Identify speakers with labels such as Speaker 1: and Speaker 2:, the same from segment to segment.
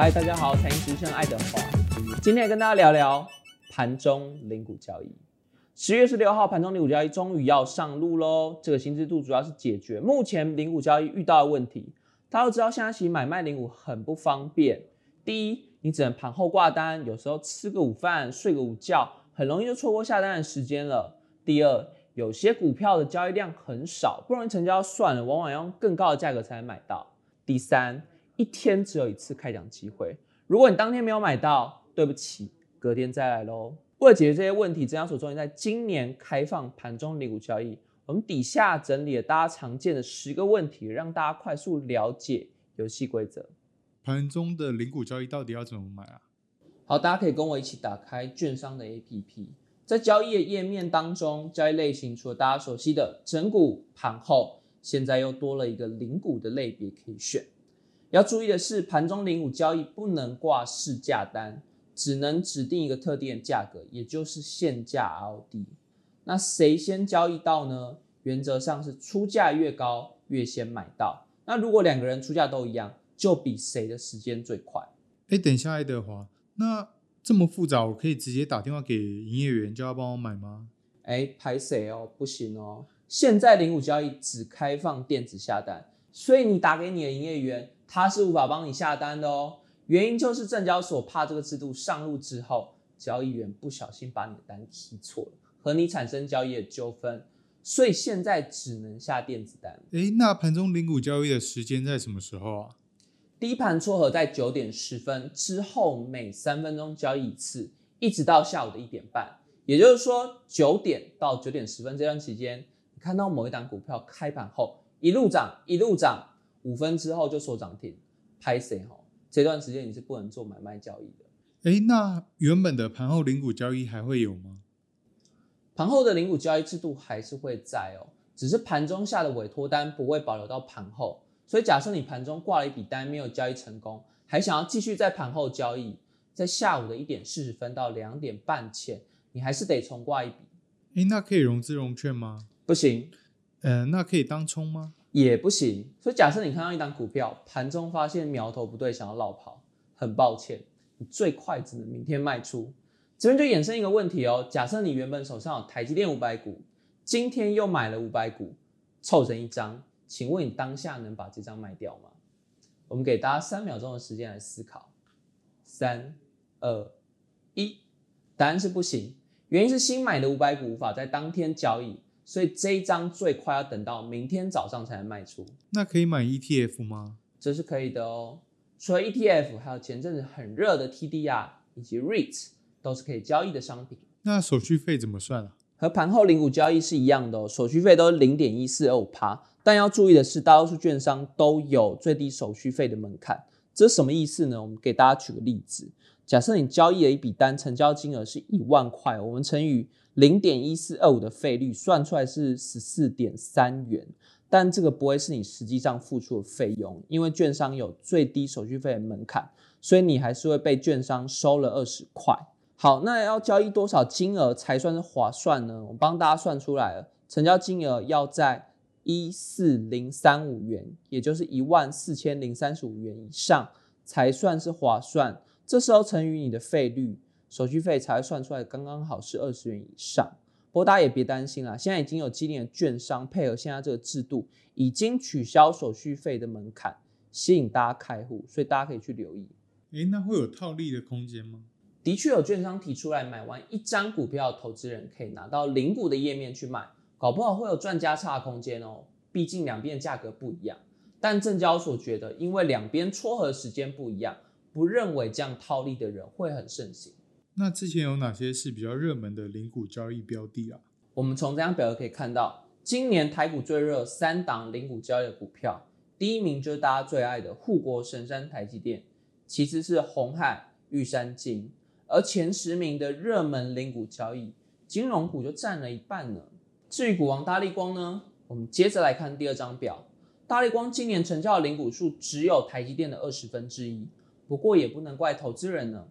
Speaker 1: 嗨，大家好，财经之声爱德华，今天跟大家聊聊盘中零股交易。十月十六号，盘中零股交易终于要上路喽。这个新制度主要是解决目前零股交易遇到的问题。大家都知道，现在其实买卖零股很不方便。第一，你只能盘后挂单，有时候吃个午饭、睡个午觉，很容易就错过下单的时间了。第二，有些股票的交易量很少，不容易成交算了，往往要用更高的价格才能买到。第三，一天只有一次开奖机会，如果你当天没有买到，对不起，隔天再来喽。为了解决这些问题，证交所终于在今年开放盘中零股交易。我们底下整理了大家常见的十个问题，让大家快速了解游戏规则。
Speaker 2: 盘中的零股交易到底要怎么买啊？
Speaker 1: 好，大家可以跟我一起打开券商的 APP，在交易的页面当中，交易类型除了大家熟悉的整股、盘后，现在又多了一个零股的类别可以选。要注意的是，盘中零五交易不能挂市价单，只能指定一个特定的价格，也就是限价 RD。那谁先交易到呢？原则上是出价越高越先买到。那如果两个人出价都一样，就比谁的时间最快。
Speaker 2: 哎，等一下，爱德华，那这么复杂，我可以直接打电话给营业员叫他帮我买吗？
Speaker 1: 哎，拍谁哦？不行哦。现在零五交易只开放电子下单，所以你打给你的营业员，他是无法帮你下单的哦。原因就是证交所怕这个制度上路之后，交易员不小心把你的单踢错了。和你产生交易的纠纷，所以现在只能下电子单。
Speaker 2: 诶，那盘中零股交易的时间在什么时候啊？
Speaker 1: 第一盘撮合在九点十分之后，每三分钟交易一次，一直到下午的一点半。也就是说，九点到九点十分这段期间，你看到某一档股票开盘后一路涨一路涨，五分之后就收涨停，拍谁哈？这段时间你是不能做买卖交易的。
Speaker 2: 诶，那原本的盘后零股交易还会有吗？
Speaker 1: 盘后的零股交易制度还是会在哦，只是盘中下的委托单不会保留到盘后。所以假设你盘中挂了一笔单没有交易成功，还想要继续在盘后交易，在下午的一点四十分到两点半前，你还是得重挂一笔。
Speaker 2: 诶，那可以融资融券吗？
Speaker 1: 不行。
Speaker 2: 呃，那可以当冲吗？
Speaker 1: 也不行。所以假设你看到一档股票，盘中发现苗头不对，想要绕跑，很抱歉，你最快只能明天卖出。这边就衍生一个问题哦，假设你原本手上有台积电五百股，今天又买了五百股，凑成一张，请问你当下能把这张卖掉吗？我们给大家三秒钟的时间来思考，三、二、一，答案是不行，原因是新买的五百股无法在当天交易，所以这一张最快要等到明天早上才能卖出。
Speaker 2: 那可以买 ETF 吗？
Speaker 1: 这是可以的哦，除了 ETF，还有前阵子很热的 TDR 以及 REITs。都是可以交易的商品，
Speaker 2: 那手续费怎么算啊？
Speaker 1: 和盘后零股交易是一样的哦，手续费都是零点一四二五趴。但要注意的是，大多数券商都有最低手续费的门槛。这是什么意思呢？我们给大家举个例子，假设你交易了一笔单，成交金额是一万块，我们乘以零点一四二五的费率，算出来是十四点三元。但这个不会是你实际上付出的费用，因为券商有最低手续费的门槛，所以你还是会被券商收了二十块。好，那要交易多少金额才算是划算呢？我帮大家算出来了，成交金额要在一四零三五元，也就是一万四千零三十五元以上才算是划算。这时候乘以你的费率，手续费才会算出来刚刚好是二十元以上。不过大家也别担心啦，现在已经有机灵的券商配合现在这个制度，已经取消手续费的门槛，吸引大家开户，所以大家可以去留意。
Speaker 2: 诶，那会有套利的空间吗？
Speaker 1: 的确有券商提出来，买完一张股票，投资人可以拿到零股的页面去买，搞不好会有赚加差的空间哦。毕竟两边的价格不一样，但证交所觉得，因为两边撮合时间不一样，不认为这样套利的人会很盛行。
Speaker 2: 那之前有哪些是比较热门的零股交易标的啊？
Speaker 1: 我们从这张表格可以看到，今年台股最热三档零股交易的股票，第一名就是大家最爱的护国神山台积电，其次是红海、玉山金。而前十名的热门零股交易，金融股就占了一半呢。至于股王大力光呢，我们接着来看第二张表。大力光今年成交的零股数只有台积电的二十分之一，不过也不能怪投资人呢。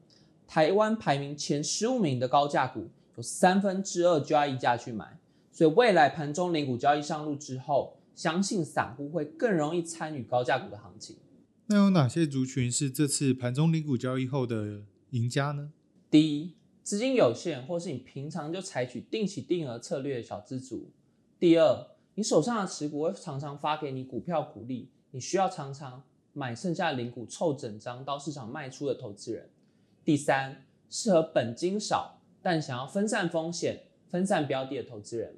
Speaker 1: 台湾排名前十五名的高价股，有三分之二就要溢价去买，所以未来盘中零股交易上路之后，相信散户会更容易参与高价股的行情。
Speaker 2: 那有哪些族群是这次盘中零股交易后的赢家呢？
Speaker 1: 第一，资金有限或是你平常就采取定期定额策略的小资族；第二，你手上的持股会常常发给你股票股利，你需要常常买剩下零股凑整张到市场卖出的投资人；第三，适合本金少但想要分散风险、分散标的的投资人。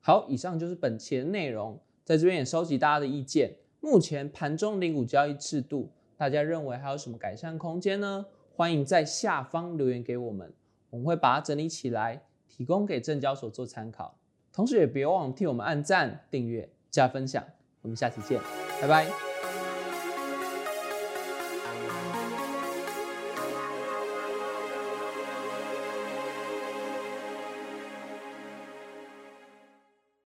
Speaker 1: 好，以上就是本期的内容，在这边也收集大家的意见。目前盘中零股交易制度，大家认为还有什么改善空间呢？欢迎在下方留言给我们，我们会把它整理起来，提供给证交所做参考。同时也别忘了替我们按赞、订阅、加分享。我们下期见，拜拜。